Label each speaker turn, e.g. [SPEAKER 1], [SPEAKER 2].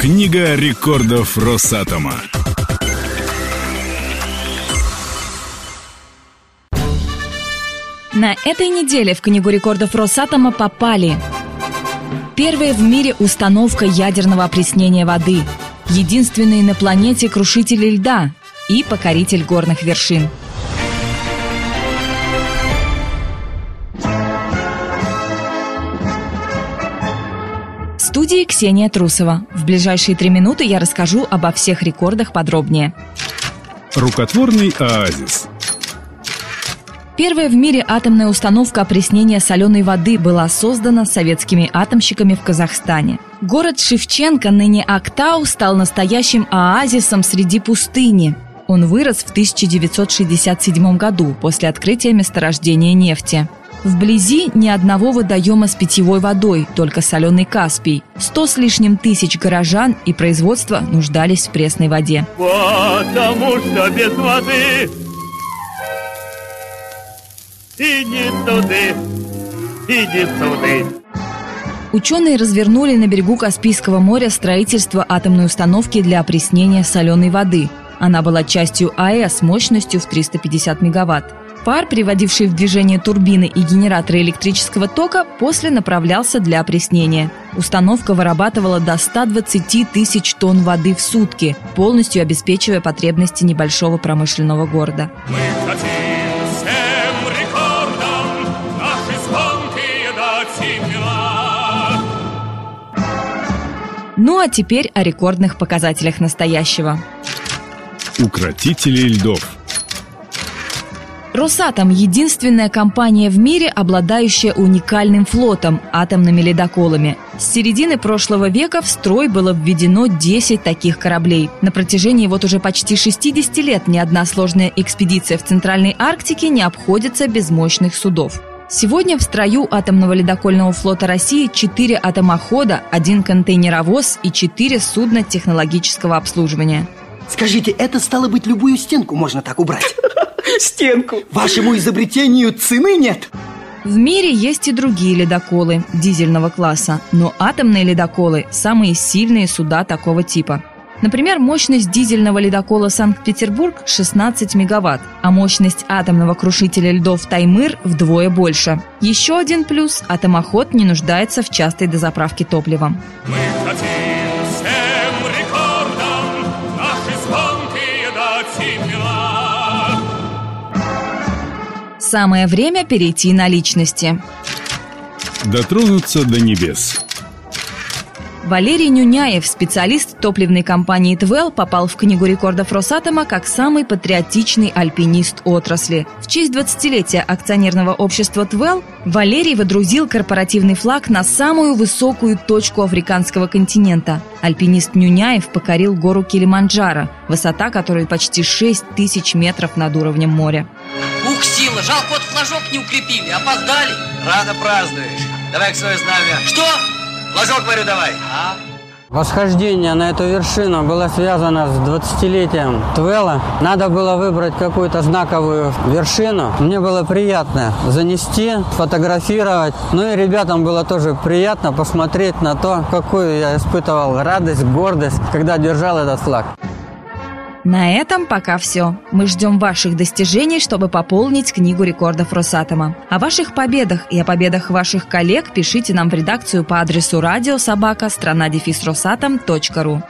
[SPEAKER 1] Книга рекордов Росатома.
[SPEAKER 2] На этой неделе в Книгу рекордов Росатома попали Первая в мире установка ядерного опреснения воды, единственный на планете крушитель льда и покоритель горных вершин. Студии Ксения Трусова. В ближайшие три минуты я расскажу обо всех рекордах подробнее.
[SPEAKER 1] Рукотворный оазис.
[SPEAKER 2] Первая в мире атомная установка опреснения соленой воды была создана советскими атомщиками в Казахстане. Город Шевченко, ныне Актау, стал настоящим оазисом среди пустыни. Он вырос в 1967 году после открытия месторождения нефти. Вблизи ни одного водоема с питьевой водой, только соленый Каспий. Сто с лишним тысяч горожан и производства нуждались в пресной воде.
[SPEAKER 3] Потому что без воды Иди туды, иди туды.
[SPEAKER 2] Ученые развернули на берегу Каспийского моря строительство атомной установки для опреснения соленой воды. Она была частью АЭС мощностью в 350 мегаватт. Пар, приводивший в движение турбины и генераторы электрического тока, после направлялся для опреснения. Установка вырабатывала до 120 тысяч тонн воды в сутки, полностью обеспечивая потребности небольшого промышленного города.
[SPEAKER 3] Мы хотим
[SPEAKER 2] Ну а теперь о рекордных показателях настоящего.
[SPEAKER 1] Укротители льдов.
[SPEAKER 2] Росатом – единственная компания в мире, обладающая уникальным флотом – атомными ледоколами. С середины прошлого века в строй было введено 10 таких кораблей. На протяжении вот уже почти 60 лет ни одна сложная экспедиция в Центральной Арктике не обходится без мощных судов. Сегодня в строю атомного ледокольного флота России 4 атомохода, один контейнеровоз и 4 судна технологического обслуживания.
[SPEAKER 4] Скажите, это стало быть любую стенку можно так убрать?
[SPEAKER 5] Стенку.
[SPEAKER 4] Вашему изобретению цены нет?
[SPEAKER 2] В мире есть и другие ледоколы дизельного класса, но атомные ледоколы – самые сильные суда такого типа. Например, мощность дизельного ледокола «Санкт-Петербург» 16 мегаватт, а мощность атомного крушителя льдов «Таймыр» вдвое больше. Еще один плюс – атомоход не нуждается в частой дозаправке топлива.
[SPEAKER 3] Мы хотим всем рекордам наши звонкие дать имена.
[SPEAKER 2] Самое время перейти на личности.
[SPEAKER 1] Дотронуться до небес.
[SPEAKER 2] Валерий Нюняев, специалист топливной компании «Твел», попал в Книгу рекордов Росатома как самый патриотичный альпинист отрасли. В честь 20-летия акционерного общества «Твел» Валерий водрузил корпоративный флаг на самую высокую точку африканского континента. Альпинист Нюняев покорил гору Килиманджаро, высота которой почти 6 тысяч метров над уровнем моря.
[SPEAKER 6] Сила, жалко, вот флажок не укрепили, опоздали.
[SPEAKER 7] Рано празднуешь. Давай к свое знамя.
[SPEAKER 6] Что?
[SPEAKER 7] Флажок, говорю, давай.
[SPEAKER 6] А?
[SPEAKER 8] Восхождение на эту вершину было связано с 20-летием Твела. Надо было выбрать какую-то знаковую вершину. Мне было приятно занести, фотографировать. Ну и ребятам было тоже приятно посмотреть на то, какую я испытывал радость, гордость, когда держал этот флаг.
[SPEAKER 2] На этом пока все. Мы ждем ваших достижений, чтобы пополнить книгу рекордов Росатома. О ваших победах и о победах ваших коллег пишите нам в редакцию по адресу радиособака страна ру.